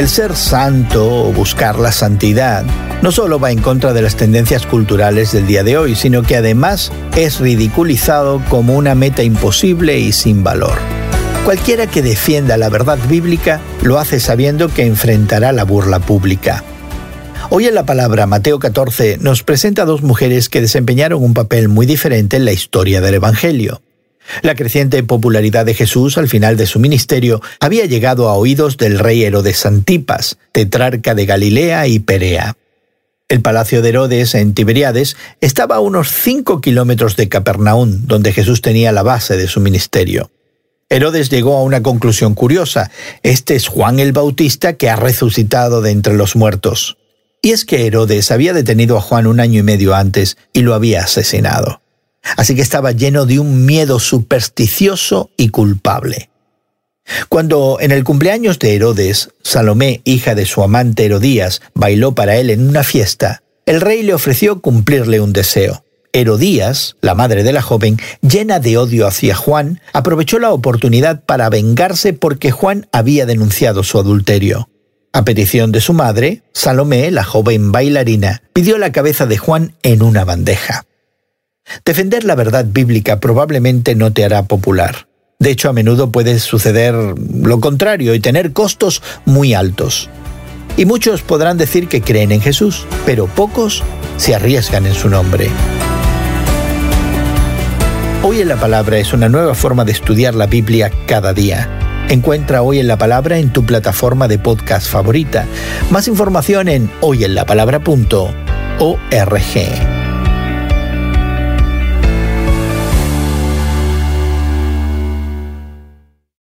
El ser santo o buscar la santidad no solo va en contra de las tendencias culturales del día de hoy, sino que además es ridiculizado como una meta imposible y sin valor. Cualquiera que defienda la verdad bíblica lo hace sabiendo que enfrentará la burla pública. Hoy en la palabra Mateo 14 nos presenta a dos mujeres que desempeñaron un papel muy diferente en la historia del Evangelio. La creciente popularidad de Jesús al final de su ministerio había llegado a oídos del rey Herodes Antipas, tetrarca de Galilea y Perea. El palacio de Herodes en Tiberiades estaba a unos cinco kilómetros de Capernaum, donde Jesús tenía la base de su ministerio. Herodes llegó a una conclusión curiosa. Este es Juan el Bautista que ha resucitado de entre los muertos. Y es que Herodes había detenido a Juan un año y medio antes y lo había asesinado. Así que estaba lleno de un miedo supersticioso y culpable. Cuando en el cumpleaños de Herodes, Salomé, hija de su amante Herodías, bailó para él en una fiesta, el rey le ofreció cumplirle un deseo. Herodías, la madre de la joven, llena de odio hacia Juan, aprovechó la oportunidad para vengarse porque Juan había denunciado su adulterio. A petición de su madre, Salomé, la joven bailarina, pidió la cabeza de Juan en una bandeja. Defender la verdad bíblica probablemente no te hará popular. De hecho, a menudo puede suceder lo contrario y tener costos muy altos. Y muchos podrán decir que creen en Jesús, pero pocos se arriesgan en su nombre. Hoy en la Palabra es una nueva forma de estudiar la Biblia cada día. Encuentra Hoy en la Palabra en tu plataforma de podcast favorita. Más información en hoyenlapalabra.org.